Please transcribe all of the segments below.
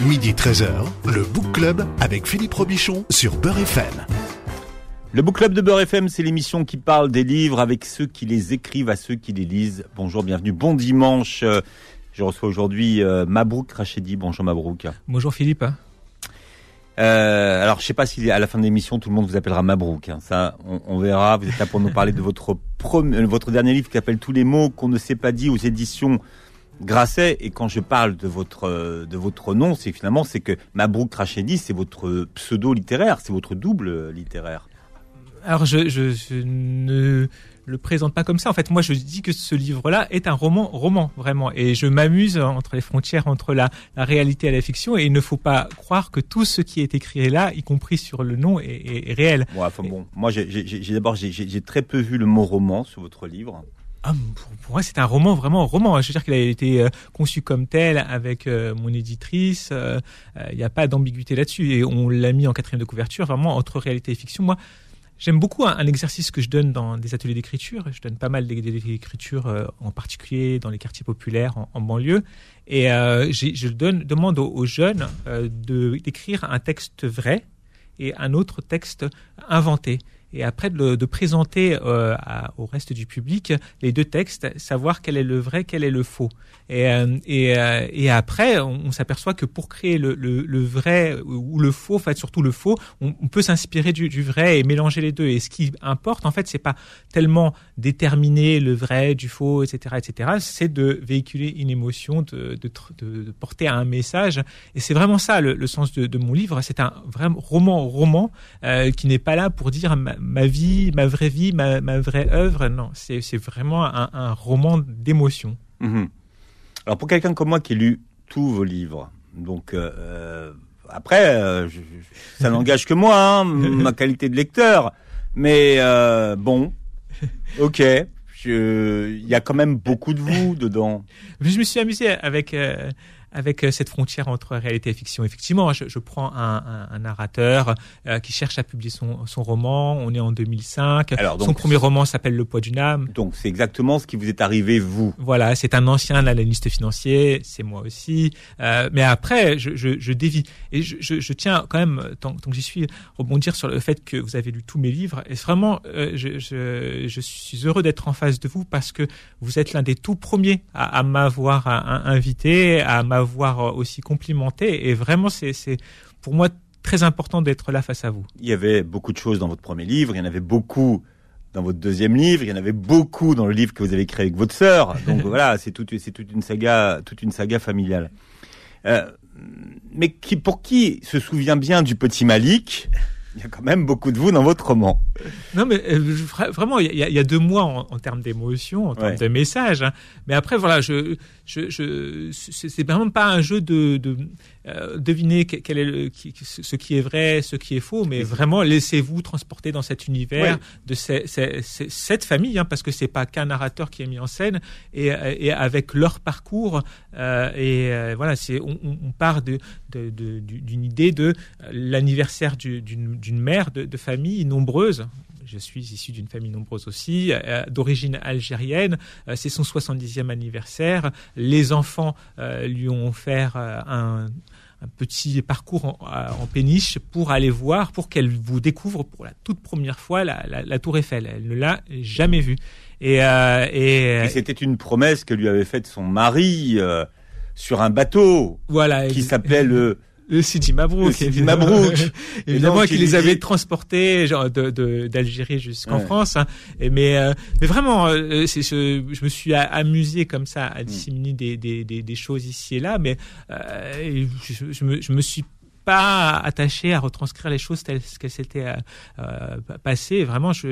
Midi 13h, le Book Club avec Philippe Robichon sur Beurre FM. Le Book Club de Beurre FM, c'est l'émission qui parle des livres avec ceux qui les écrivent à ceux qui les lisent. Bonjour, bienvenue, bon dimanche. Euh, Je reçois aujourd'hui euh, Mabrouk Rachedi. Bonjour Mabrouk. Bonjour Philippe. Euh, alors, je sais pas si à la fin de l'émission tout le monde vous appellera Mabrouk. hein. Ça, on, on verra. Vous êtes là pour nous parler de votre premier, votre dernier livre qui s'appelle Tous les mots qu'on ne s'est pas dit aux éditions Grasset. Et quand je parle de votre de votre nom, c'est finalement c'est que Mabrouk Rachedi, c'est votre pseudo littéraire, c'est votre double littéraire. Alors je, je, je ne le présente pas comme ça. En fait, moi, je dis que ce livre-là est un roman, roman vraiment, et je m'amuse entre les frontières entre la, la réalité et la fiction. Et il ne faut pas croire que tout ce qui est écrit là, y compris sur le nom, est, est- est réel. Bon, enfin, bon, moi, j'ai d'abord j'ai très peu vu le mot roman sur votre livre. Ah, pour, moi, c'est un roman vraiment roman. Je veux dire qu'il a été euh, conçu comme tel avec euh, mon éditrice. euh, Il n'y a pas d'ambiguïté là-dessus. Et on l'a mis en quatrième de couverture, vraiment entre réalité et fiction. Moi, j'aime beaucoup un, un exercice que je donne dans des ateliers d'écriture. Je donne pas mal d'écriture, en particulier dans les quartiers populaires, en, banlieue. Et je demande aux, jeunes d'écrire un texte vrai et un autre texte inventé. Et après de, présenter euh, au reste du public les deux textes, savoir quel est le vrai, quel est le faux. Et, euh, euh, après, on, s'aperçoit que pour créer le, vrai ou le faux, en fait, surtout le faux, on, peut s'inspirer du, vrai et mélanger les deux. Et ce qui importe, en fait, c'est pas tellement déterminer le vrai du faux, etc., etc. C'est de véhiculer une émotion, de, porter un message. Et c'est vraiment ça le, sens de, mon livre. C'est un vrai roman, roman qui n'est pas là pour dire ma, vie, ma vraie vie, ma, ma vraie œuvre. Non, c'est vraiment un, un roman d'émotion. Mhm. Alors pour quelqu'un comme moi qui a lu tous vos livres, donc euh, euh, après, euh, je- ça n'engage que moi, hein, ma qualité de lecteur, mais euh, bon, ok, il y a quand même beaucoup de vous dedans. Je me suis amusé avec avec euh, cette frontière entre réalité et fiction. Effectivement, je, je prends un, un, un narrateur euh, qui cherche à publier son, son roman. On est en 2005. Alors, donc- son premier roman s'appelle Le poids d'une âme. Donc c'est exactement ce qui vous est arrivé vous. Voilà, c'est un ancien analyste financier, c'est moi aussi. Euh, mais après, je, je, je dévie. Et je, tiens quand même, tant, tant que j'y suis, rebondir sur le fait que vous avez lu tous mes livres. Et vraiment, euh, je, suis heureux d'être en face de vous parce que vous êtes l'un des tout premiers à, à m'avoir invité, à m'avoir aussi complimenté. Et vraiment, c'est c'est pour moi très important d'être là face à vous. Il y avait beaucoup de choses dans votre premier livre, il y en avait beaucoup dans votre deuxième livre, il y en avait beaucoup dans le livre que vous avez créé avec votre sœur. Donc voilà, c'est toute, c'est toute une saga, toute une saga familiale. Euh, mais qui, pour qui se souvient bien du petit Malik, il y a quand même beaucoup de vous dans votre roman. Non, mais euh, vraiment, il y, a- il y a deux mois en, en termes d'émotion, en termes Ouais. de message. hein. Mais après, voilà, je, je, je, c'est vraiment pas un jeu de, de euh, deviner que- quel est le, qui- ce qui est vrai, ce qui est faux, mais vraiment laissez-vous transporter dans cet univers Ouais. de ces- ces- ces- cette famille, hein, parce que c'est pas qu'un narrateur qui est mis en scène et, et avec leur parcours. euh, et voilà, c'est on, part de- de- d'une idée de l'anniversaire du- d'une d'une mère de, de famille nombreuse. Je suis issu d'une famille nombreuse aussi, euh, d'origine algérienne. Euh, c'est son 70e anniversaire. Les enfants euh, lui ont offert un, un petit parcours en, en péniche pour aller voir, pour qu'elle vous découvre pour la toute première fois la, la- la Tour Eiffel. Elle ne l'a jamais vue. Et, et, Et c'était une promesse que lui avait faite son mari sur un bateau voilà, qui s'appelait le. Sidi Mabrouk. Le Sidi. Mabrouk. Évidemment, qui les avait transportés genre, de, de- d'Algérie jusqu'en Ouais. France. hein. Et mais, euh, mais vraiment, euh, c'est, je, je me suis amusé comme ça à disséminer des, des, des, des choses ici et là, mais euh, je, je, me, je me suis pas attaché à retranscrire les choses telles qu'elles s'étaient euh, euh, passées. Vraiment, je,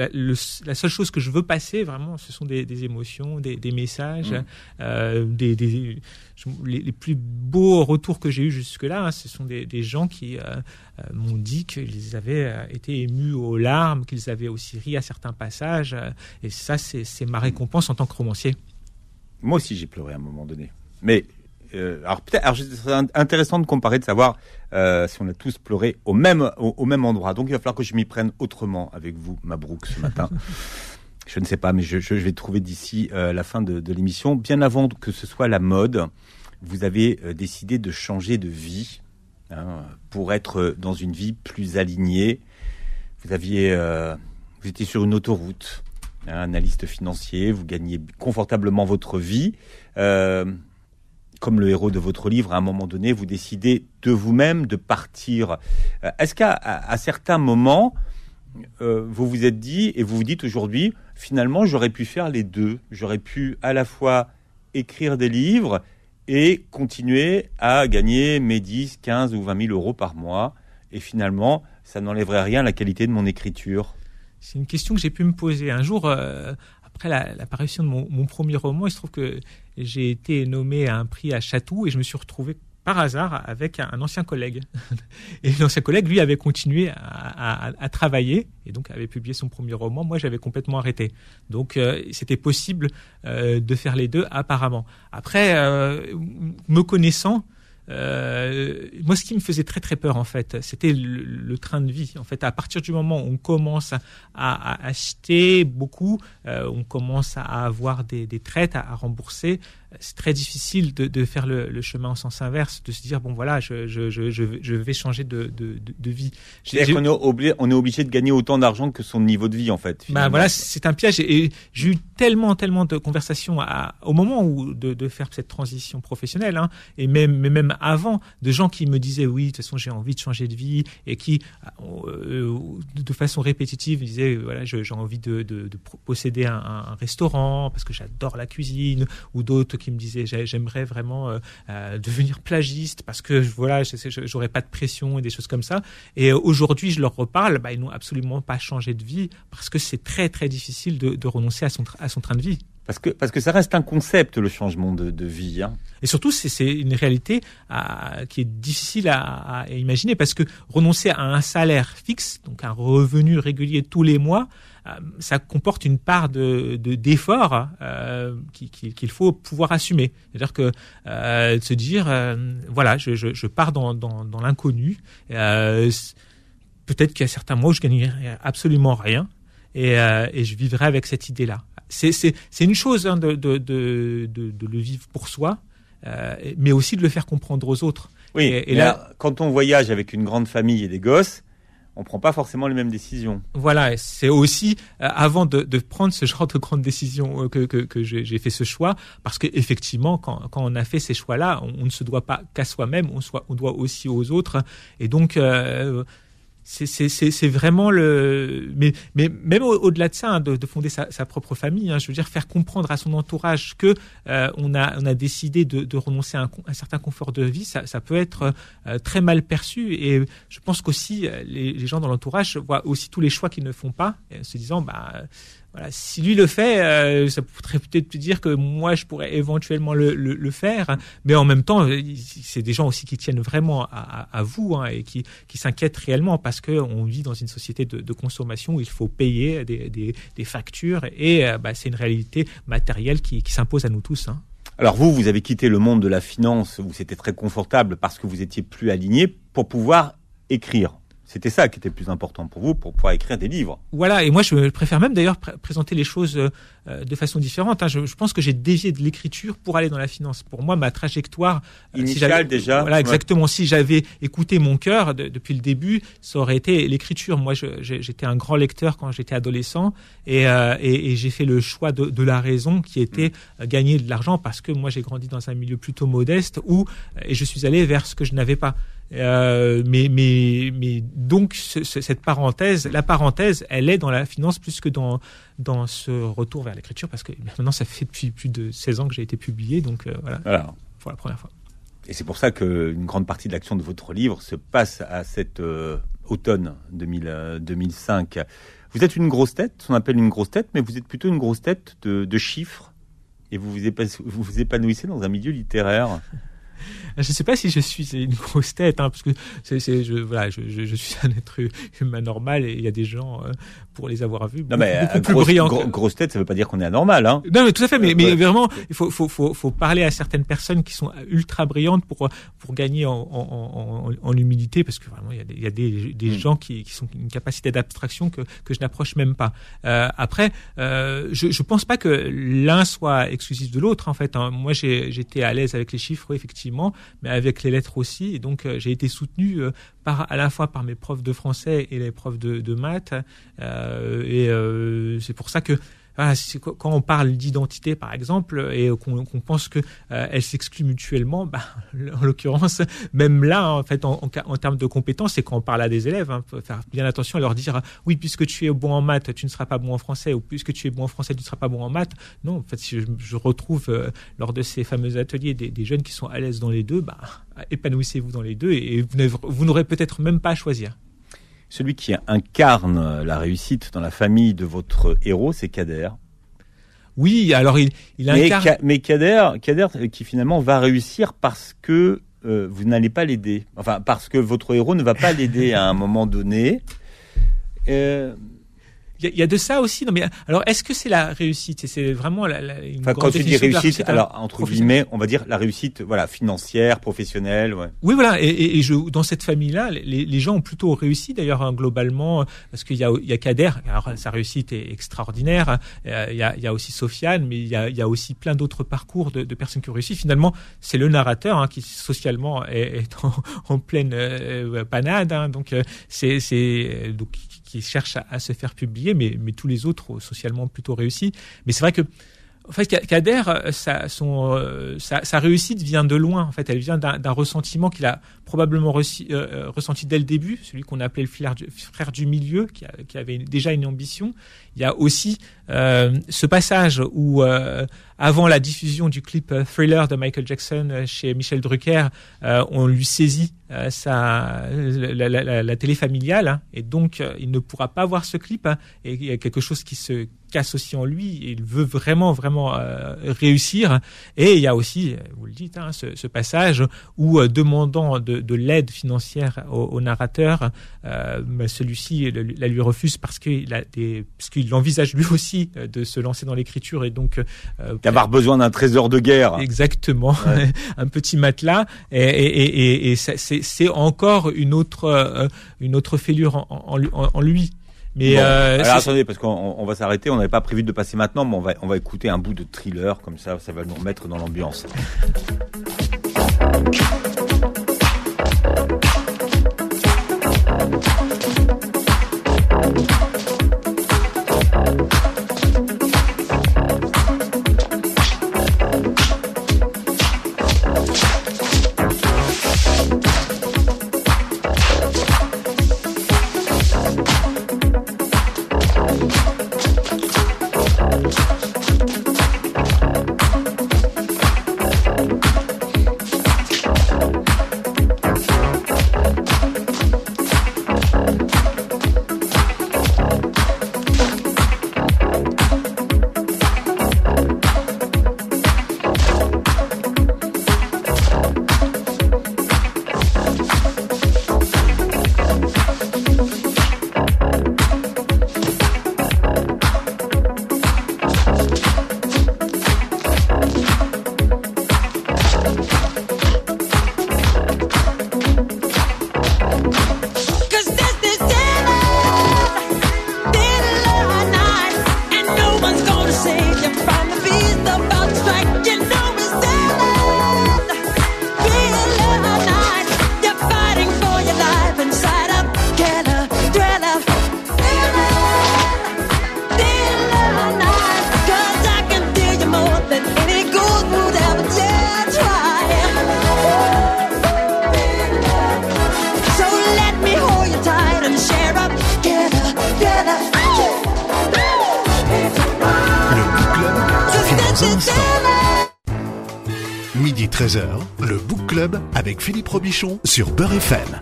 la, le- la seule chose que je veux passer, vraiment, ce sont des, des émotions, des, des messages, Mm. euh, des, les, les plus beaux retours que j'ai eus jusque-là, hein, ce sont des, des gens qui euh, m'ont dit qu'ils avaient été émus aux larmes, qu'ils avaient aussi ri à certains passages. et ça, c'est c'est ma récompense en tant que romancier. Moi aussi, j'ai pleuré à un moment donné. Mais euh, alors peut-être, c'est intéressant de comparer, de savoir euh, si on a tous pleuré au même au, au même endroit. Donc il va falloir que je m'y prenne autrement avec vous, Mabrouk, ce matin. je ne sais pas, mais je, je vais trouver d'ici euh, la fin de, de l'émission, bien avant que ce soit la mode. vous avez décidé de changer de vie hein, pour être dans une vie plus alignée. Vous aviez, vous étiez sur une autoroute, hein, analyste financier, vous gagnez confortablement votre vie. Comme le héros de votre livre, à un moment donné, vous décidez de vous-même de partir. Euh, Est-ce qu'à certains moments, euh, vous vous êtes dit, et vous vous dites aujourd'hui, finalement, j'aurais pu faire les deux. J'aurais pu à la fois écrire des livres et continuer à gagner mes 10, 15 ou 20 000 euros par mois. Et finalement, ça n'enlèverait rien à la qualité de mon écriture. C'est une question que j'ai pu me poser. Un jour, euh, après la- l'apparition de mon premier roman, il se trouve que j'ai été nommé à un prix à Chatou et je me suis retrouvé par hasard avec un, ancien collègue. Et l'ancien collègue, lui, avait continué à travailler et donc avait publié son premier roman. Moi, j'avais complètement arrêté. Donc, euh, c'était possible euh, de faire les deux, apparemment. Après, euh, me connaissant, euh, moi, ce qui me faisait très très peur en fait, c'était le, train de vie. En fait, à partir du moment où on commence à, acheter beaucoup, euh, on commence à avoir des, des traites à rembourser. C'est très difficile de, de faire le, le, chemin en sens inverse, de se dire bon voilà, je, je, je, je vais changer de, de, de vie. C'est-à-dire qu'on est obligé, on est obligé de gagner autant d'argent que son niveau de vie en fait. Bah voilà, c'est un piège. Et j'ai eu tellement, tellement de conversations à, au moment où de, faire cette transition professionnelle, hein, et même, mais même avant, de gens qui me disaient oui, de toute façon j'ai envie de changer de vie, et qui, euh, de façon répétitive, disaient voilà, j'ai envie de posséder un, un, restaurant parce que j'adore la cuisine, ou d'autres qui me disaient j'aimerais vraiment euh, euh, devenir plagiste parce que voilà, j'aurais pas de pression et des choses comme ça. Et aujourd'hui, je leur reparle, bah, ils n'ont absolument pas changé de vie parce que c'est très très difficile de, de renoncer à son, à son train de vie. Parce que, parce que ça reste un concept, le changement de, vie. Hein. Et surtout, c'est une réalité qui est difficile à, imaginer parce que renoncer à un salaire fixe, donc un revenu régulier tous les mois, euh, ça comporte une part de d'effort euh, qu'il qui, faut pouvoir assumer. C'est-à-dire que euh, se dire, voilà, je, pars dans, dans, dans l'inconnu. Peut-être qu'il y a certains mois où je gagnerai absolument rien et, et je vivrai avec cette idée-là c'est une chose hein, de, de, de, de, le vivre pour soi, euh, mais aussi de le faire comprendre aux autres. Oui, et, et là, là, quand on voyage avec une grande famille et des gosses, on prend pas forcément les mêmes décisions. Voilà, c'est aussi euh, avant de, de, prendre ce genre de grandes décisions euh, que, que, que j'ai fait ce choix, parce qu'effectivement, quand, quand on a fait ces choix-là, on, on, ne se doit pas qu'à soi-même, on, on doit aussi aux autres. Et donc, euh, c'est vraiment le mais même au-delà de ça hein, de, de, fonder sa, propre famille hein, je veux dire faire comprendre à son entourage que euh, on a décidé de, renoncer à un, certain confort de vie ça, peut être euh, très mal perçu. Et je pense qu'aussi les, les, gens dans l'entourage voient aussi tous les choix qu'ils ne font pas se disant bah voilà, si lui le fait, euh, ça pourrait peut-être dire que moi je pourrais éventuellement le, faire, mais en même temps, c'est des gens aussi qui tiennent vraiment à, vous hein, et qui, qui s'inquiètent réellement parce que on vit dans une société de, consommation où il faut payer des, factures et euh, bah, c'est une réalité matérielle qui, qui s'impose à nous tous. Hein. Alors vous, vous avez quitté le monde de la finance où c'était très confortable parce que vous étiez plus aligné pour pouvoir écrire. C'était ça qui était le plus important pour vous, pour pouvoir écrire des livres. Voilà, et moi je préfère même d'ailleurs pr présenter les choses euh, de façon différente. Hein. Je, je, pense que j'ai dévié de l'écriture pour aller dans la finance. Pour moi, ma trajectoire initiale si déjà. Voilà, exactement. Ouais. Si j'avais écouté mon cœur de, depuis le début, ça aurait été l'écriture. Moi, j'étais un grand lecteur quand j'étais adolescent, et, euh, et, et j'ai fait le choix de, de, la raison, qui était mmh. gagner de l'argent, parce que moi j'ai grandi dans un milieu plutôt modeste où et je suis allé vers ce que je n'avais pas. Euh, mais, mais, mais donc ce, ce, cette parenthèse, la parenthèse, elle est dans la finance plus que dans dans ce retour vers l'écriture parce que maintenant ça fait depuis plus de 16 ans que j'ai été publié, donc euh, voilà, pour la première fois. Et c'est pour ça qu'une grande partie de l'action de votre livre se passe à cet euh, automne 2000, 2005. Vous êtes une grosse tête, on appelle une grosse tête, mais vous êtes plutôt une grosse tête de, de chiffres et vous vous épanouissez dans un milieu littéraire. Je ne sais pas si je suis une grosse tête, hein, parce que c'est, c'est, je, voilà, je, je, je, suis un être humain normal et il y a des gens euh, pour les avoir vus non, mais, beaucoup, euh, plus brillants. gro- grosse tête, ça veut pas dire qu'on est anormal, hein. Non, mais tout à fait. Mais, mais Ouais. vraiment, il faut, faut, faut, faut parler à certaines personnes qui sont ultra brillantes pour pour gagner en, en, en, en humilité, parce que vraiment, il y a des, y a des, des Mm. gens qui, qui sont une capacité d'abstraction que que je n'approche même pas. Euh, après, euh, je je pense pas que l'un soit exclusif de l'autre. En fait, hein. moi, j'ai j'étais à l'aise avec les chiffres, effectivement, mais avec les lettres aussi. Et donc, euh, j'ai été soutenu euh, par à la fois par mes profs de français et les profs de, de maths. Euh, et c'est pour ça que c'est- quand on parle d'identité, par exemple, et qu'on pense que euh, mutuellement, bah, en l'occurrence, même là, en fait, en, termes de compétences, c'est quand on parle à des élèves, hein, faut faire bien attention à leur dire, oui, puisque tu es bon en maths, tu ne seras pas bon en français, ou puisque tu es bon en français, tu ne seras pas bon en maths. Non, en fait, si je, retrouve euh, lors de ces fameux ateliers des, des jeunes qui sont à l'aise dans les deux, bah, épanouissez-vous dans les deux, et, et vous n'aurez peut-être même pas à choisir. Celui qui incarne la réussite dans la famille de votre héros, c'est Kader. Oui, alors il, incarne. Mais Kader, Kader, euh, qui finalement va réussir parce que euh, vous n'allez pas l'aider. Enfin, parce que votre héros ne va pas l'aider à un moment donné. Euh, Il y, a- il y a de ça aussi. Non, mais alors, est-ce que c'est la réussite? C'est vraiment la, la, une Enfin, grande quand tu dis la réussite, hein, alors entre guillemets, on va dire la réussite, voilà, financière, professionnelle, ouais. Oui, voilà. Et, et, et je, dans cette famille-là, les, les gens ont plutôt réussi d'ailleurs hein, globalement, parce qu'il y a, il y a Kader. Alors sa réussite est extraordinaire. Euh, il, y a, il y a aussi Sofiane, mais il y a, il y a aussi plein d'autres parcours de, de personnes qui ont réussi. Finalement, c'est le narrateur hein, qui socialement est, est en, en pleine euh, panade. Hein, donc euh, c'est, c'est donc qui, à, se faire publier, mais, mais tous les autres ont socialement plutôt réussi. Mais c'est vrai que en fait, Ka- Kader, euh, euh, sa, réussite vient de loin. En fait, elle vient d'un ressentiment qu'il a probablement euh, euh, ressenti dès le début, celui qu'on appelait le frère du, milieu, qui, avait déjà une ambition. Il y a aussi euh, ce passage où, euh, avant la diffusion du clip euh, Thriller de Michael Jackson euh, chez Michel Drucker, euh, on lui saisit sa, la, la, télé familiale, hein, et donc il ne pourra pas voir ce clip. hein, et il y a quelque chose qui se casse aussi en lui. Il veut vraiment, vraiment réussir. Et il y a aussi, vous le dites, hein, ce, passage où, demandant de, de l'aide financière au, narrateur, bah, celui-ci la lui refuse parce qu'il envisage lui aussi de se lancer dans l'écriture et donc D'avoir besoin d'un trésor de guerre. Exactement, Ouais. un petit matelas et, et, et, et, et ça- c'est encore une autre euh, une autre fêlure en, en, en- en lui. Mais Bon, euh, alors attendez, parce qu'on on va s'arrêter, on n'avait pas prévu de passer maintenant, mais on va, on va écouter un bout de thriller, comme ça, ça va nous remettre dans l'ambiance. Midi 13h, le Book Club avec Philippe Robichon sur Beurre FM.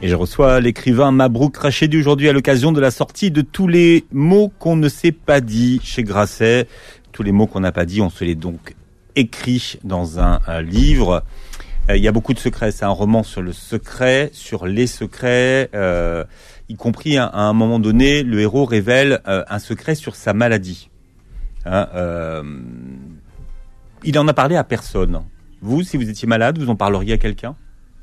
Et je reçois l'écrivain Mabrouk Rachedi aujourd'hui à l'occasion de la sortie de tous les mots qu'on ne s'est pas dit chez Grasset. Tous les mots qu'on n'a pas dit, on se les donc écrit dans un, un livre. Euh, Il y a beaucoup de secrets. C'est un roman sur le secret, sur les secrets, euh, y compris à, à un moment donné, le héros révèle euh, un secret sur sa maladie. Hein, euh, il en a parlé à personne. Vous, si vous étiez malade, vous en parleriez à quelqu'un?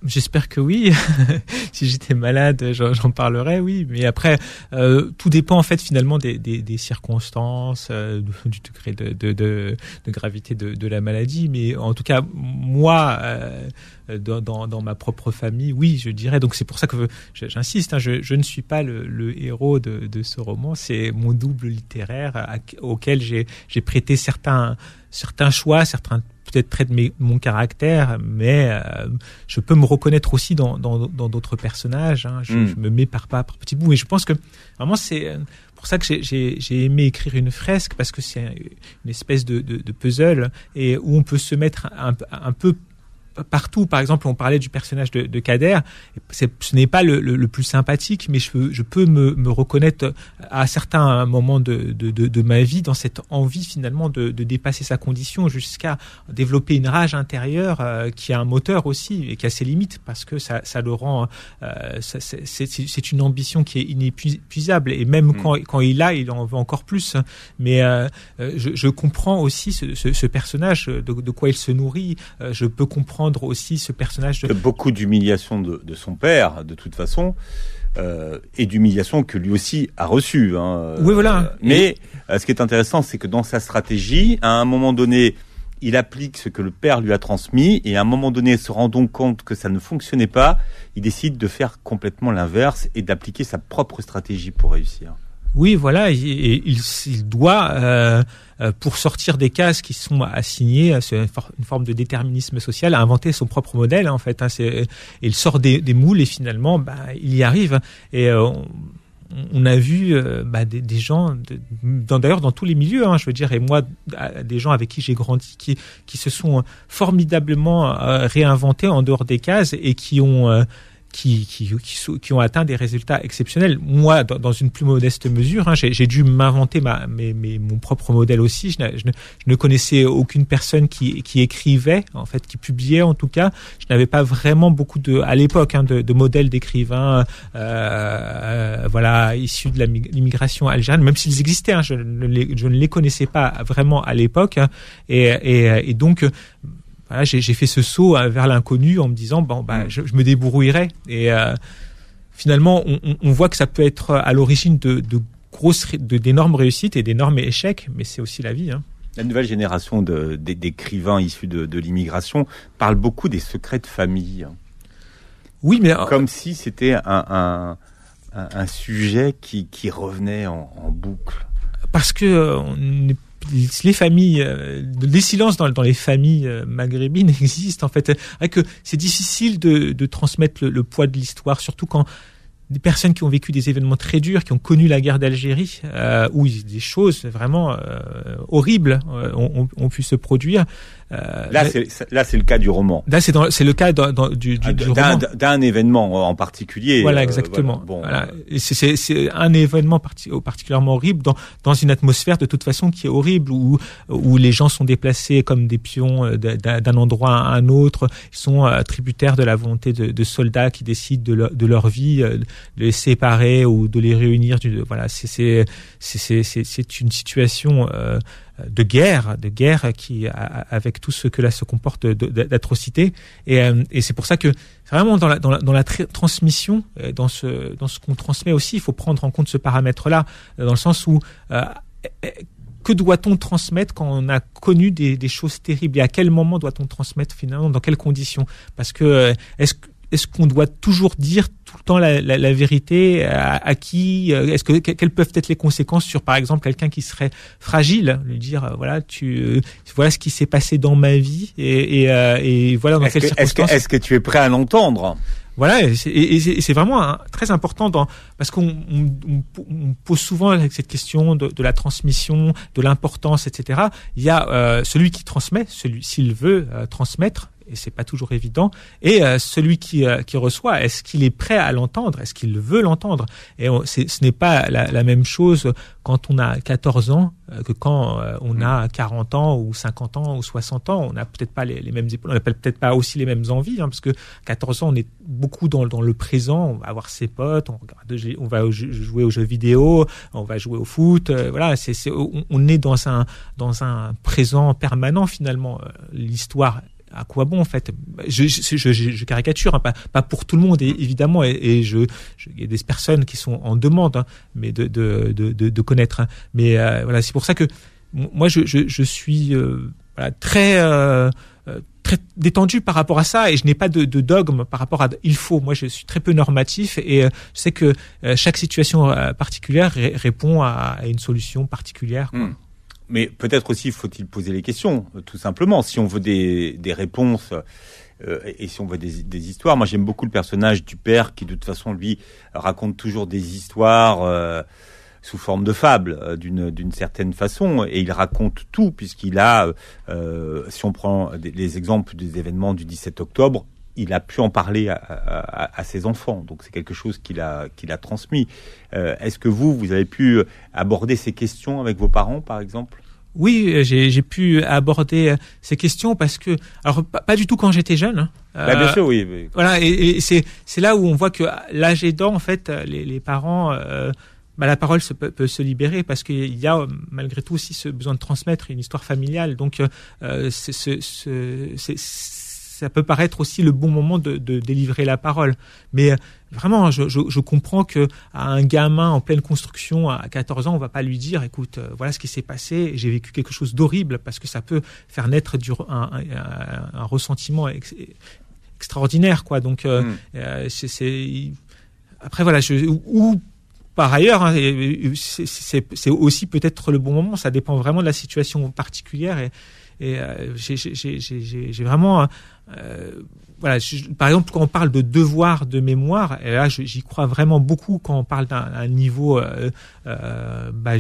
J'espère que oui. si j'étais malade, j'en parlerais, oui. Mais après, euh, tout dépend en fait finalement des, circonstances, euh, du degré de, gravité de, la maladie. Mais en tout cas, moi, euh, dans, ma propre famille, oui, je dirais. Donc c'est pour ça que j'insiste. Hein, je, ne suis pas le, héros de, ce roman. C'est mon double littéraire auquel j'ai prêté certains certains choix, certains peut-être traits de mon caractère, mais euh, je peux me reconnaître aussi dans dans dans d'autres personnages. Hein. Je, Mm. je me mets par pas par petits bouts. Mais je pense que vraiment c'est euh, pour ça que j'ai- aimé écrire une fresque parce que c'est une espèce de, de, de puzzle et où on peut se mettre un, un peu partout. Par exemple, on parlait du personnage de, de Kader. Ce n'est pas le, le, le plus sympathique, mais je peux, je peux me, me reconnaître à certains moments de, de, de, de ma vie dans cette envie finalement de, dépasser sa condition jusqu'à développer une rage intérieure euh, qui a un moteur aussi et qui a ses limites parce que ça, ça le rend. euh, c'est- une ambition qui est inépuisable et même Mm. quand, quand il a, il en veut encore plus. Mais euh, je, je comprends aussi ce, ce, ce personnage, de, quoi il se nourrit. Je peux comprendre aussi ce personnage de, beaucoup d'humiliation de, de son père, de toute façon, euh, et d'humiliation que lui aussi a reçue. Hein. Oui, voilà. Euh, mais euh, ce qui est intéressant, c'est que dans sa stratégie, à un moment donné, il applique ce que le père lui a transmis, et à un moment donné, se rendant compte que ça ne fonctionnait pas, il décide de faire complètement l'inverse et d'appliquer sa propre stratégie pour réussir. Oui, voilà, et- et il, il doit, euh, pour sortir des cases qui sont assignées, euh, c'est une for- une forme de déterminisme social, inventer son propre modèle, hein, en fait. Hein, et il sort des, moules et finalement, bah, il y arrive. Et euh, on, a vu euh, bah, des, gens, d'ailleurs dans tous les milieux, hein, je veux dire, et moi, à- des gens avec qui j'ai grandi, qui, se sont formidablement euh, réinventés en dehors des cases et qui ont... qui, qui, qui, ont atteint des résultats exceptionnels. Moi, dans, une plus modeste mesure, hein, j'ai dû m'inventer ma, mes, mes- mon propre modèle aussi. Je, ne, je ne connaissais aucune personne qui, qui écrivait, en fait, qui publiait en tout cas. Je n'avais pas vraiment beaucoup de, à l'époque, hein, de, modèles d'écrivains, euh, euh, voilà, issus de l'immigration algérienne, même s'ils existaient. hein, je, ne les, je ne les connaissais pas vraiment à l'époque. et, et donc voilà, j'ai fait ce saut euh, vers l'inconnu en me disant bon bah je, je me débrouillerai et euh, finalement on, voit que ça peut être à l'origine de, de grosses d'énormes réussites et d'énormes échecs mais c'est aussi la vie hein. La nouvelle génération d'écrivains issus de, de l'immigration parle beaucoup des secrets de famille, oui mais euh, comme si c'était un, un, un, un sujet qui, qui revenait en, en boucle. parce que euh, on est- les familles, euh, les silences dans, les familles euh, maghrébines existent en fait. C'est que c'est difficile de, transmettre le poids de l'histoire, surtout quand des personnes qui ont vécu des événements très durs, qui ont connu la guerre d'Algérie, euh, où des choses vraiment euh, horribles euh, ont, pu se produire. Euh, Là, c'est là, c'est le cas du roman. là, c'est le cas dans, dans- du, du, du D'un roman. d'un événement en particulier. Voilà, exactement. voilà. Bon, Voilà. c'est- un événement parti- particulièrement horrible dans, dans une atmosphère de toute façon qui est horrible où, où les gens sont déplacés comme des pions d'un endroit à un autre. Ils sont tributaires de la volonté de, de soldats qui décident de leur, de leur vie, de les séparer ou de les réunir. Voilà, c'est une situation. euh, de guerre, de guerre qui, avec tout ce que là se comporte d'atrocité, et, euh, et c'est pour ça que vraiment dans la, dans la, transmission, euh, dans ce, dans ce qu'on transmet aussi, il faut prendre en compte ce paramètre-là, dans le sens où euh, euh, que doit-on transmettre quand on a connu des, choses terribles et à quel moment doit-on transmettre finalement, dans quelles conditions? Parce que est-ce est-ce qu'on doit toujours dire tout le temps la, la, la vérité à, à qui euh, Est-ce que que- quelles peuvent être les conséquences sur par exemple quelqu'un qui serait fragile Lui dire euh, voilà tu euh, voilà ce qui s'est passé dans ma vie et, et, euh, et voilà dans quelles que, est-ce que, circonstances est-ce que tu es prêt à l'entendre? Voilà, et c'est- vraiment un- très important dans, parce qu'on on, on- on pose souvent cette question de, de la transmission, de l'importance, etc. Il y a euh, celui qui transmet, celui s'il veut euh, transmettre, et c'est pas toujours évident. Et euh, celui qui, euh, qui reçoit, est-ce qu'il est prêt à l'entendre? Est-ce qu'il veut l'entendre? Et ce n'est pas la, même chose quand on a 14 ans euh, que quand on a 40 ans ou 50 ans ou 60 ans. On n'a peut-être pas les, mêmes épaules, on n'a peut-être pas aussi les mêmes envies, hein, parce que 14 ans, on est beaucoup dans, dans le présent. On va avoir ses potes, on, on va jouer aux jeux vidéo, on va jouer au foot. voilà, c'est, on, on est dans un dans un présent permanent finalement. L'histoire à quoi bon en fait? Je, caricature, hein, pas, pour tout le monde évidemment, et, je, il y a des personnes qui sont en demande, hein, mais de, de, de, connaître. hein. Mais euh, voilà, c'est pour ça que moi je, suis euh, très euh, très détendu par rapport à ça et je n'ai pas de, dogme par rapport à il faut. Moi, je suis très peu normatif et je sais que chaque situation particulière ré- répond à, une solution particulière. Mais peut-être aussi faut-il poser les questions, euh, tout simplement. Si on veut des, des réponses euh, et si on veut des, des histoires, moi j'aime beaucoup le personnage du père qui de toute façon lui raconte toujours des histoires euh, sous forme de fables euh, d'une certaine façon et il raconte tout puisqu'il a, euh, si on prend les exemples des événements du 17 octobre, il a pu en parler à, à- à ses enfants, donc c'est quelque chose qu'il a qu'il a transmis. Euh, Est-ce que vous, vous avez pu aborder ces questions avec vos parents, par exemple? Oui, euh, j'ai pu aborder euh, ces questions parce que alors pas, pas du tout quand j'étais jeune. hein. Bah, Bien Euh, sûr, oui. Voilà, et, et c'est là où on voit que l'âge aidant, en fait, les, les parents, euh, bah, la parole se, peut, peut se libérer parce qu'il y a malgré tout aussi ce besoin de transmettre une histoire familiale. Donc, euh, c'est- c'est- c'est- ça peut paraître aussi le bon moment de, de délivrer la parole. Mais vraiment, je, je, je comprends que à un gamin en pleine construction à 14 ans, on va pas lui dire, écoute, euh, voilà ce qui s'est passé, j'ai vécu quelque chose d'horrible, parce que ça peut faire naître du, un, un, ressentiment ex- extraordinaire, quoi. Donc, euh, Mm. euh, c'est- c'est après voilà, je, ou, par ailleurs, hein, et- c'est- c'est c'est aussi peut-être le bon moment. Ça dépend vraiment de la situation particulière et, et euh, j'ai- vraiment euh, voilà, je- par exemple, quand on parle de devoir de mémoire, et là, j'y crois vraiment beaucoup quand on parle d'un un niveau euh, euh, bah,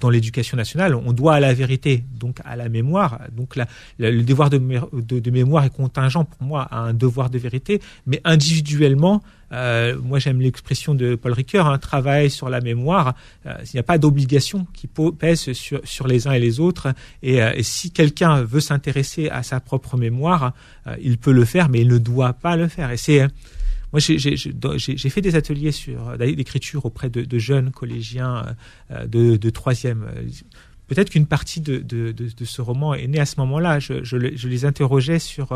dans l'éducation nationale, on doit à la vérité, donc à la mémoire. Donc la- le devoir de mémoire est contingent pour moi à un devoir de vérité, mais individuellement, euh, moi j'aime l'expression de Paul Ricoeur, un travail sur la mémoire. Euh, il n'y a pas d'obligation qui pèse sur, les uns et les autres. Et, euh, et si quelqu'un veut s'intéresser à sa propre mémoire, il peut le faire, mais il ne doit pas le faire. Et c'est moi, j'ai- fait des ateliers sur d'écriture auprès de, jeunes collégiens de, troisième. Peut-être qu'une partie de, ce roman est née à ce moment-là. Je, les- interrogeais sur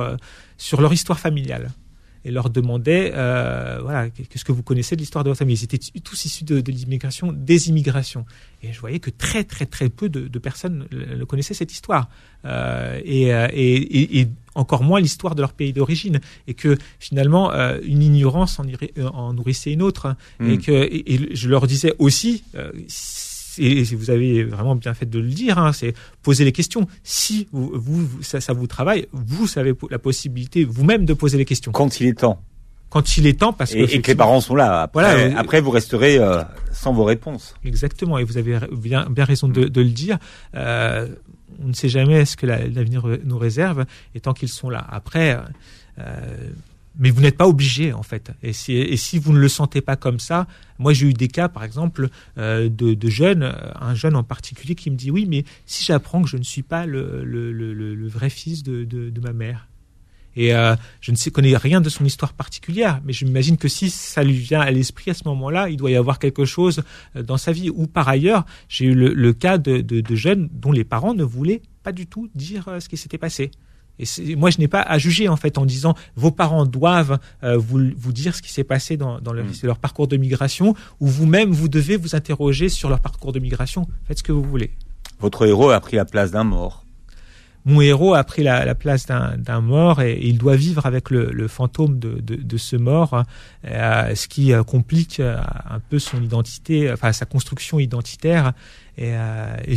leur histoire familiale et leur demandais, euh, voilà, qu'est-ce que vous connaissez de l'histoire de votre famille Ils étaient tous issus de, de l'immigration, des immigrations. Et je voyais que très, très, très peu de, de personnes le, connaissaient cette histoire. Euh, et, euh, et, encore moins l'histoire de leur pays d'origine. Et que finalement, euh, une ignorance en, nourrissait une autre. Mm. Et que et, et je leur disais aussi, et vous avez vraiment bien fait de le dire, hein, c'est poser les questions. Si vous, ça, ça vous travaille, vous avez la possibilité vous-même de poser les questions. Quand il est temps. Quand il est temps, parce que Et, que les parents sont là. Après, Voilà, euh, après vous resterez euh, sans vos réponses. Exactement, et vous avez bien, bien raison de, de le dire. Euh, on ne sait jamais ce que la- l'avenir nous réserve, et tant qu'ils sont là. Après, euh, mais vous n'êtes pas obligé en fait. Et si, vous ne le sentez pas comme ça, moi j'ai eu des cas, par exemple, euh, de, jeunes, euh, un jeune en particulier qui me dit oui, mais si j'apprends que je ne suis pas le, vrai fils de, de, ma mère. Et euh, je ne sais, connais rien de son histoire particulière, mais je m'imagine que si ça lui vient à l'esprit à ce moment-là, il doit y avoir quelque chose dans sa vie. Ou par ailleurs, j'ai eu le, cas de, jeunes dont les parents ne voulaient pas du tout dire ce qui s'était passé. Et moi, je n'ai pas à juger en fait en disant vos parents doivent euh, vous, vous dire ce qui s'est passé dans, Mm. leur parcours de migration, ou vous-même vous devez vous interroger sur leur parcours de migration. Faites ce que vous voulez. Votre héros a pris la place d'un mort. Mon héros a pris la, la place d'un mort et il doit vivre avec le, le fantôme de, de, de ce mort, euh, ce qui euh, complique euh, un peu son identité, enfin sa construction identitaire. Et, euh, et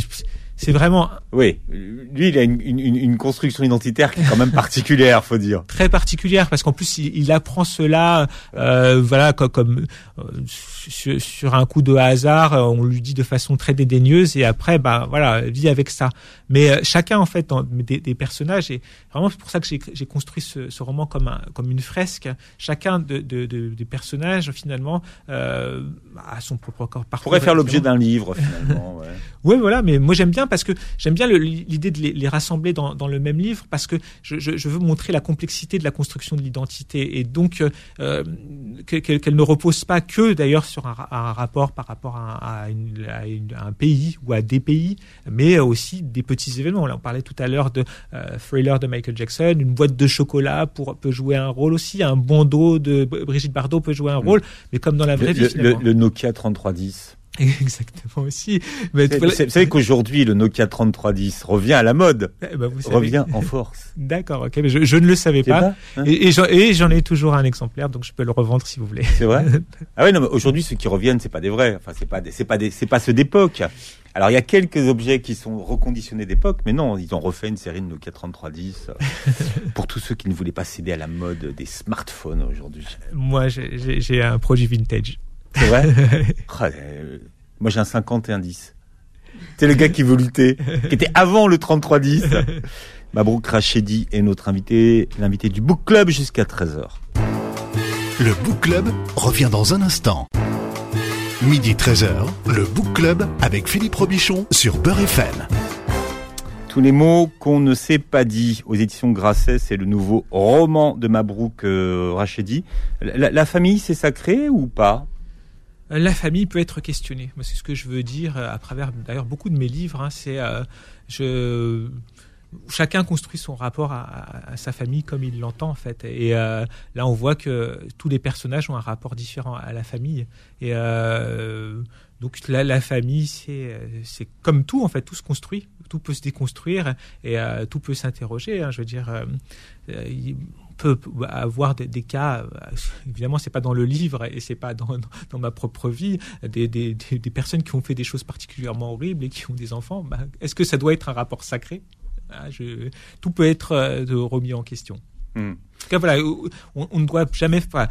c'est vraiment Oui, lui, il a une, une, une construction identitaire qui est quand même particulière, faut dire. très particulière parce qu'en plus il, il apprend cela euh, voilà comme, comme euh, sur, sur un coup de hasard euh, on lui dit de façon très dédaigneuse et après bah voilà vit avec ça mais euh, chacun en fait dans- des, des personnages et vraiment c'est pour ça que j'ai construit ce, ce roman comme un, comme une fresque chacun de, de, de- des personnages finalement a son propre corps parcours Pourrait faire l'objet d'un livre, finalement. ouais. Ouais, voilà, mais moi j'aime bien parce que j'aime bien l'idée de les, les rassembler dans, dans le même livre parce que je, je, je veux montrer la complexité de la construction de l'identité et donc euh, que- qu'elle ne repose pas que d'ailleurs sur un, ra- un rapport par rapport à, à une- à une- à un pays ou à des pays, mais aussi des petits événements. Là, on parlait tout à l'heure de euh, Thriller de Michael Jackson, une boîte de chocolat pour, peut jouer un rôle aussi, un bandeau de Brigitte Bardot peut jouer un rôle, mais comme dans la vraie Le, vie le- finalement. le Nokia 3310. Exactement aussi. Mais Vous voilà. savez- qu'aujourd'hui, le Nokia 3310 revient à la mode, Eh ben, vous savez. revient en force. D'accord, ok, mais je, je ne le savais pas. pas, hein Et, et j'en- ai toujours un exemplaire, donc je peux le revendre si vous voulez. C'est vrai Ah ouais, non, mais aujourd'hui, ceux qui reviennent, c'est pas des vrais. Enfin, c'est pas c'est pas des, c'est pas ceux d'époque. Alors, il y a quelques objets qui sont reconditionnés d'époque, mais non, ils ont refait une série de Nokia 3310 euh, pour tous ceux qui ne voulaient pas céder à la mode des smartphones aujourd'hui. Moi, j'ai un produit vintage. C'est vrai Ah, euh, Moi, j'ai un 5110. C'est le gars qui veut lutter, qui était avant le 3310. Mabrouk Rachedi est notre invité, l'invité du Book Club jusqu'à 13h. Le Book Club revient dans un instant. Midi 13h, le Book Club avec Philippe Robichon sur Beurre FM. Tous les mots qu'on ne s'est pas dit aux éditions Grasset, c'est le nouveau roman de Mabrouk euh, Rachedi. La, la famille, c'est sacré ou pas? La famille peut être questionnée. C'est ce que je veux dire euh, à travers d'ailleurs beaucoup de mes livres. hein, c'est euh, chacun construit son rapport à, sa famille comme il l'entend en fait. Et euh, là, on voit que tous les personnages ont un rapport différent à la famille. Et donc la, famille, c'est comme tout en fait, tout se construit, tout peut se déconstruire et tout peut s'interroger. hein, je veux dire, peut avoir des, des cas. euh, Évidemment, c'est pas dans le livre et c'est pas dans, dans ma propre vie. Des, des, des, personnes qui ont fait des choses particulièrement horribles et qui ont des enfants. bah, Est-ce que ça doit être un rapport sacré? Ah, je, Tout peut être euh, remis en question. Hmm. En tout cas, voilà, on, on ne doit jamais. enfin,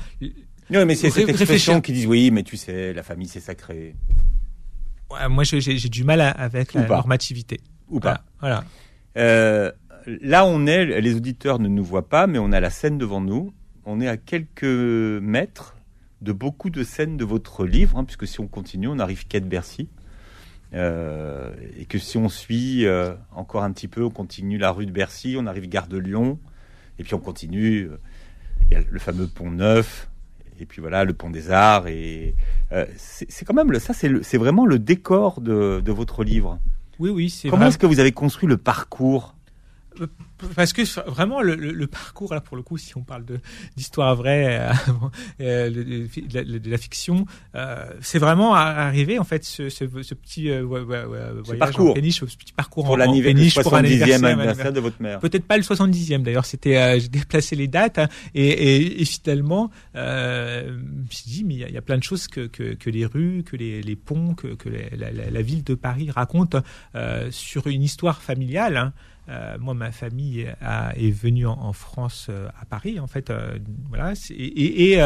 Non, mais c'est cette expression qui disent oui, mais tu sais, la famille, c'est sacré. ouais, moi, j'ai du mal à- avec Ou la pas. normativité. Ou pas. Voilà. voilà. Euh, là, on est, les auditeurs ne nous voient pas, mais on a la scène devant nous. On est à quelques mètres de beaucoup de scènes de votre livre, hein, puisque si on continue, on arrive de Bercy. Euh, et que si on suit euh, encore un petit peu, on continue la rue de Bercy, on arrive gare de Lyon, et puis on continue. euh, Il y a le fameux pont Neuf, et puis voilà le pont des Arts. Et euh, c'est quand même le, ça, c'est vraiment le décor de, de votre livre. Oui, oui, c'est Comment est-ce que vous avez construit le parcours Parce que vraiment le, le- le parcours là pour le coup, si on parle de d'histoire vraie, euh, euh, de, de la, de la fiction, euh, c'est vraiment arrivé en fait ce, ce, ce petit euh, ouais, ouais, ouais, voyage parcours. en péniche, ce petit parcours pour en, en l'anniversaire, péniche pour un 70e anniversaire, de votre mère. Peut-être pas le 70e d'ailleurs, c'était j'ai déplacé les dates hein, et, et, et finalement je me suis dit mais il y, a- il y a plein de choses que, que, que les rues, que les, les ponts, que, que les- la, la, la ville de Paris raconte sur une histoire familiale. hein. Euh, moi, ma famille a- est venue en, en France euh, à Paris, en fait. euh, voilà, et, et, et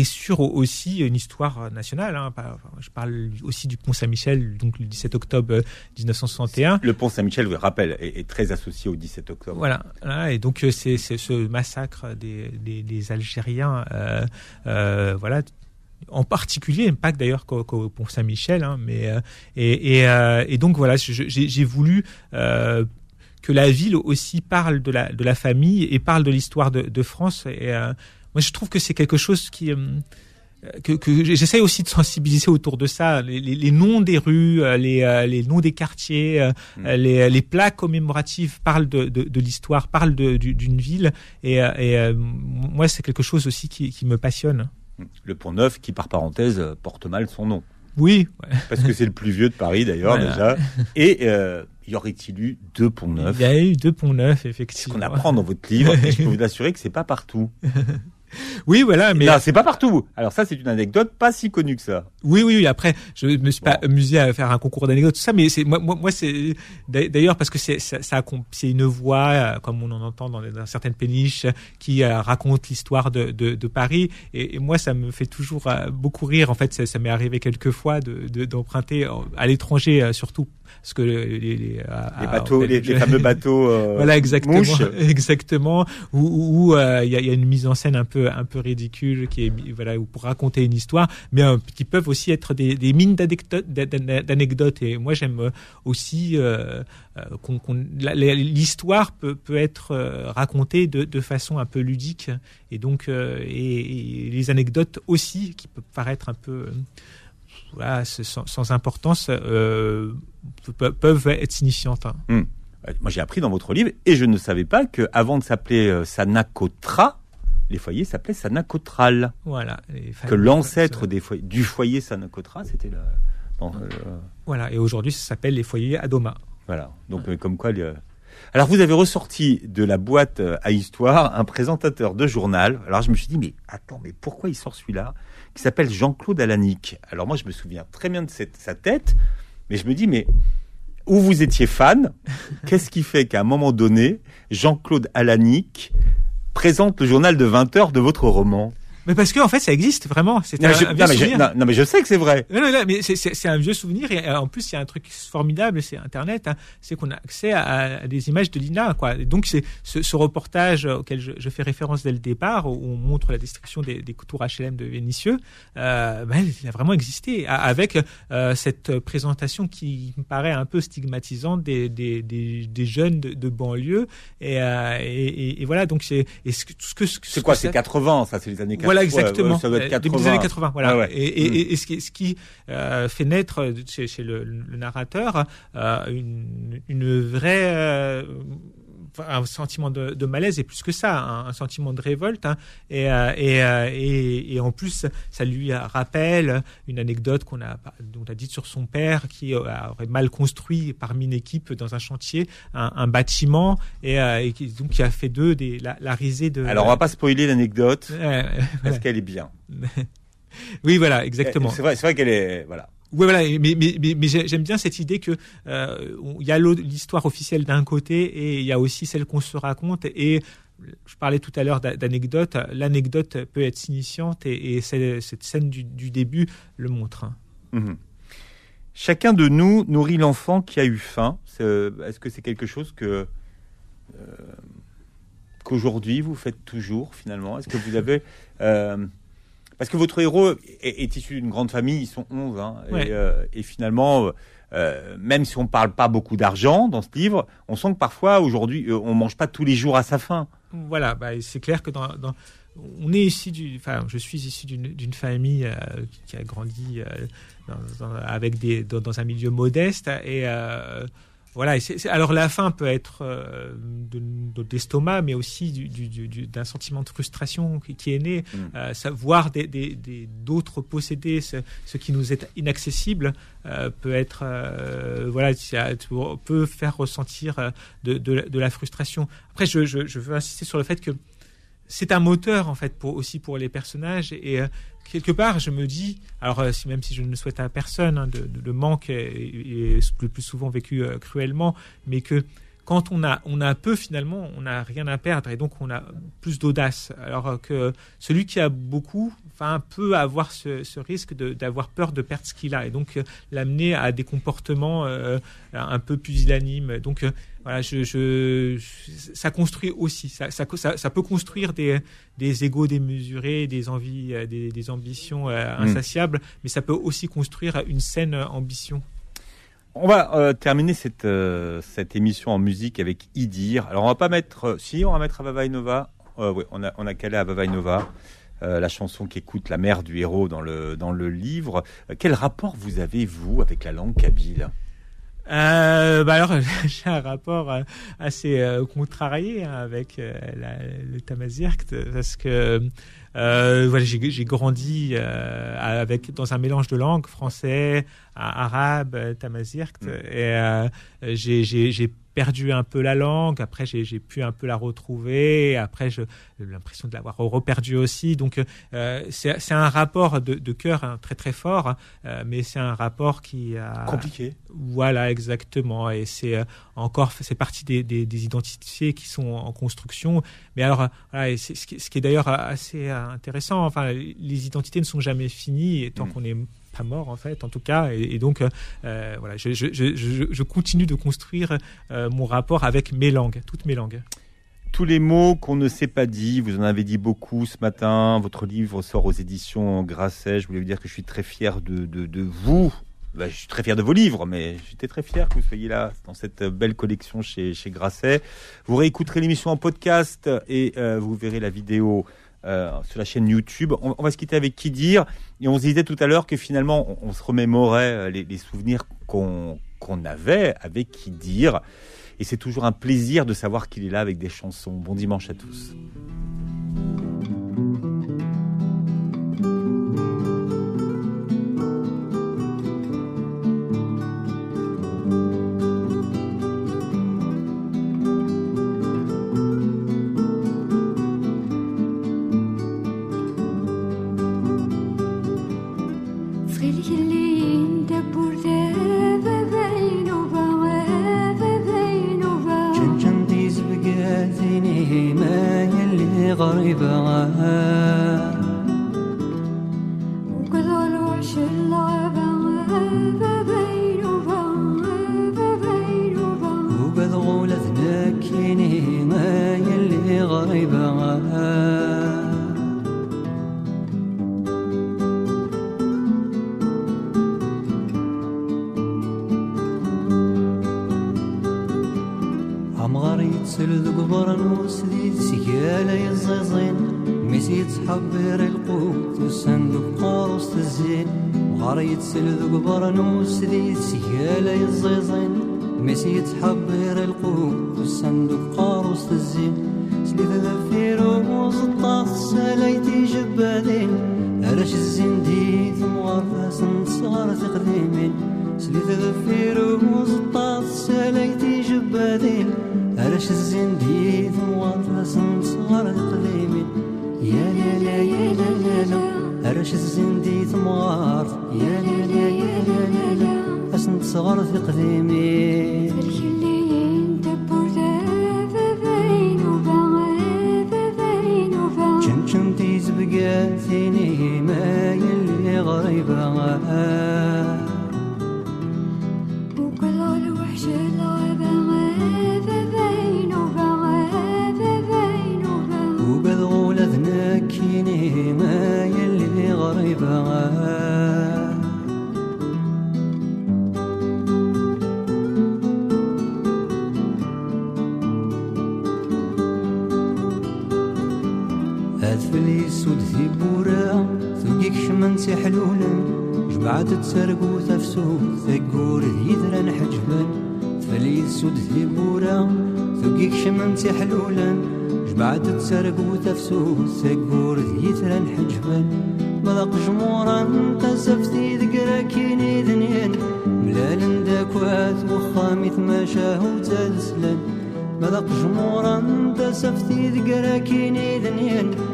et sur aussi une histoire nationale. hein. Par- Je parle aussi du Pont Saint-Michel, donc le 17 octobre 1961. Le pont Saint-Michel, je vous rappelle, est, est très associé au 17 octobre. Voilà, voilà, et donc c'est ce massacre des, des, des Algériens, voilà, en particulier, pas que d'ailleurs Pont Saint-Michel, hein, mais euh, et, et, euh, et donc voilà, j'ai voulu euh, que la ville aussi parle de la de la famille et parle de l'histoire de, de France. Et euh, moi, je trouve que c'est quelque chose qui euh, que, que j'essaie aussi de sensibiliser autour de ça, les, les- les noms des rues, les, les noms des quartiers, Mm. les, les plaques commémoratives parlent de, de, de l'histoire, parlent d'une ville, et, et euh, moi c'est quelque chose aussi qui, qui me passionne. Le pont Neuf, qui par parenthèse euh, porte mal son nom. Oui, ouais. Parce que c'est le plus vieux de Paris d'ailleurs Voilà. déjà. Et euh, y aurait-il eu deux ponts neufs? Il y a eu deux ponts neufs C'est ce effectivement. qu'on apprend dans votre livre. et je peux vous assurer que c'est pas partout. Oui, voilà, mais Non, c'est pas partout. Alors ça, c'est une anecdote pas si connue que ça. Oui, oui, oui. Après, je me suis pas amusé à faire un concours d'anecdotes, tout ça, mais c'est moi, moi, moi, c'est d'a- d'ailleurs parce que c'est ça, ça accom- c'est une voix euh, comme on en entend dans, certaines péniches qui euh, raconte l'histoire de, de, de Paris, et, et moi, ça me fait toujours euh, beaucoup rire. En fait, ça, ça m'est arrivé quelques fois de de- d'emprunter à l'étranger, surtout parce que les, les, les, à- Les à- bateaux, les, fameux bateaux. euh, voilà exactement mouches. exactement où où, euh, il y, a, il y a une mise en scène un peu un peu ridicule qui est voilà où pour raconter une histoire mais euh, qui peuvent aussi être des, des mines d'anecdotes et moi j'aime euh, aussi qu'on qu'on- la- la- l'histoire peut peut être racontée de, de façon un peu ludique et donc et, et les anecdotes aussi qui peuvent paraître un peu voilà, sans, sans importance euh, pe- peuvent être signifiantes hein. Euh, Moi, j'ai appris dans votre livre, et je ne savais pas que avant de s'appeler euh, Sanakotra, les foyers s'appelaient Sanakotral. Voilà. Que l'ancêtre des foyers, du foyer Sanakotra, c'était le. euh, Voilà. Et aujourd'hui, ça s'appelle les foyers Adoma. voilà. Donc, euh, comme quoi. Alors, vous avez ressorti de la boîte à histoire un présentateur de journal. Alors, je me suis dit, mais attends, mais pourquoi il sort celui-là? Qui s'appelle Jean-Claude Alanic. Alors, moi, je me souviens très bien de cette, sa tête, mais je me dis, mais où vous étiez fan Qu'est-ce qui fait qu'à un moment donné, Jean-Claude Alanic présente le journal de 20 heures de votre roman? Mais parce que en fait, ça existe vraiment. C'est non, un, un vieux non, je, non, non, mais je sais que c'est vrai. Non, non, non, mais c'est- c'est c'est un vieux souvenir et euh, en plus il y a un truc formidable, c'est Internet, hein, c'est qu'on a accès à, à des images de l'INA, quoi. Et donc c'est ce, ce reportage auquel je, je fais référence dès le départ, où on montre la destruction des, des tours HLM de Vénissieux, euh, ben, il a vraiment existé, avec euh, cette présentation qui me paraît un peu stigmatisante des, des, des, des jeunes de, de banlieue. Et, euh, et, et- voilà, donc c'est et ce ce que ce C'est quoi C'est ça- 80, ça, c'est les années 80. voilà exactement. Ouais, ça doit être Euh, début 80. des années 80. Voilà. Ah ouais. Et, et, Mm. et- ce qui, ce qui euh, fait naître euh, chez, chez le, le narrateur euh, une, une vraie euh, un sentiment de, de malaise et plus que ça, un, un sentiment de révolte. hein. et, euh, et, euh, et, et en plus, ça lui rappelle une anecdote qu'on a, dont on a dite sur son père qui euh, aurait mal construit parmi une équipe dans un chantier un, un bâtiment et, euh, et qui, donc qui a fait d'eux des- la, la risée de. Alors, on va pas spoiler l'anecdote, Euh, parce voilà. qu'elle est bien. Oui, voilà, exactement. C'est vrai, c'est vrai qu'elle est. Voilà. Oui, voilà, mais, mais, mais, mais j'ai- j'aime bien cette idée que euh, il y a l'histoire officielle d'un côté et il y a aussi celle qu'on se raconte. Et je parlais tout à l'heure d'a- d'anecdote. L'anecdote peut être signifiante et, cette scène du, début le montre. hein. Mhm. Chacun de nous nourrit l'enfant qui a eu faim. C'est- Est-ce que c'est quelque chose que euh, qu'aujourd'hui vous faites toujours finalement? Est-ce que vous avez euh, parce que votre héros est, est issu d'une grande famille, ils sont 11, hein, Ouais. et, euh, et finalement, euh, même si on parle pas beaucoup d'argent dans ce livre, on sent que parfois aujourd'hui, euh, on mange pas tous les jours à sa faim. Voilà, bah, c'est clair que dans, dans- on est ici du, enfin, je suis issu d'une d'une famille euh, qui a grandi euh, dans, dans- avec des dans, dans un milieu modeste et euh, voilà. et alors la faim peut être euh, de- de- d'estomac, mais aussi du- du- du- du- d'un sentiment de frustration qui, qui est né, Mm. euh, ça- voir des des- des- d'autres posséder ce, ce qui nous est inaccessible euh, peut être euh, voilà, ça peut faire ressentir de, de, la- de la frustration. Après, je, je, je veux insister sur le fait que c'est un moteur en fait pour aussi pour les personnages. Et euh, quelque part je me dis alors euh, si- même si je ne souhaite à personne hein, de, manque est le plus souvent vécu euh, cruellement mais que quand on a on a peu finalement on n'a rien à perdre et donc on a plus d'audace. Alors que celui qui a beaucoup enfin peut avoir ce, ce risque d'avoir peur de perdre ce qu'il a et donc euh, l'amener à des comportements euh, un peu pusillanimes donc euh, voilà, je, ça construit aussi, ça, ça, ça, ça peut construire des, des égaux démesurés, des envies, des, des ambitions euh, Mm. insatiables, mais ça peut aussi construire une saine ambition. On va euh, terminer cette, euh, cette émission en musique avec Idir. Alors on va pas mettre, euh, si on va mettre Avava Nova. Oui, on a on a calé Avava Nova, euh, la chanson qui écoute la mère du héros dans le dans le livre. Euh, quel rapport vous avez vous avec la langue kabyle Euh, bah alors, j'ai un rapport assez contrarié hein, avec le Tamazirkt parce que Euh, voilà, j'ai grandi euh, avec dans un mélange de langues, français, arabe, euh, tamazirkt, Mm. et j'ai perdu un peu la langue. Après, j'ai pu un peu la retrouver. Et après, j'ai l'impression de l'avoir reperdu aussi. Donc, euh, c'est un rapport de, de cœur hein, très très fort, euh, mais c'est un rapport qui a Compliqué. voilà, exactement. Et c'est euh, encore, c'est partie des, des, des identités qui sont en construction. Mais alors, voilà, et c'est ce qui, est d'ailleurs assez intéressant. Enfin, les identités ne sont jamais finies et tant Mm. qu'on n'est pas mort en fait, en tout cas. Et, et donc, euh, euh, voilà, je, je, je, je, je continue de construire euh, mon rapport avec mes langues, toutes mes langues. Tous les mots qu'on ne s'est pas dit, vous en avez dit beaucoup ce matin. Votre livre sort aux éditions Grasset. Je voulais vous dire que je suis très fier de, de, de vous. Ben, je suis très fier de vos livres, mais j'étais très fier que vous soyez là dans cette belle collection chez, chez Grasset. Vous réécouterez l'émission en podcast et euh, vous verrez la vidéo euh, sur la chaîne YouTube. On, va se quitter avec qui dire. Et on se disait tout à l'heure que finalement, on, se remémorait euh, les, souvenirs qu'on qu'on avait avec qui dire. Et c'est toujours un plaisir de savoir qu'il est là avec des chansons. Bon dimanche à tous. سلذ برنوس ذي سيالة يزيزين ميس يتحبر القوس صندوق لقيتني ما يلي غريبة وكل الوحش العبة ففين ذناكيني ما يلي من حلولا جبعت تسرق وتفسو ثقور يذرا حجبا ثليل سود ثبورا ثقيك شمن حلولا جبعت تسرق وتفسو ثقور يذرا حجبا. ملق جمورا قزفتي ذقرا كيني ذنين ملال داكوات وخامث ما شاهو تزلن ملق جمورا قزفتي ذقرا كيني ذنين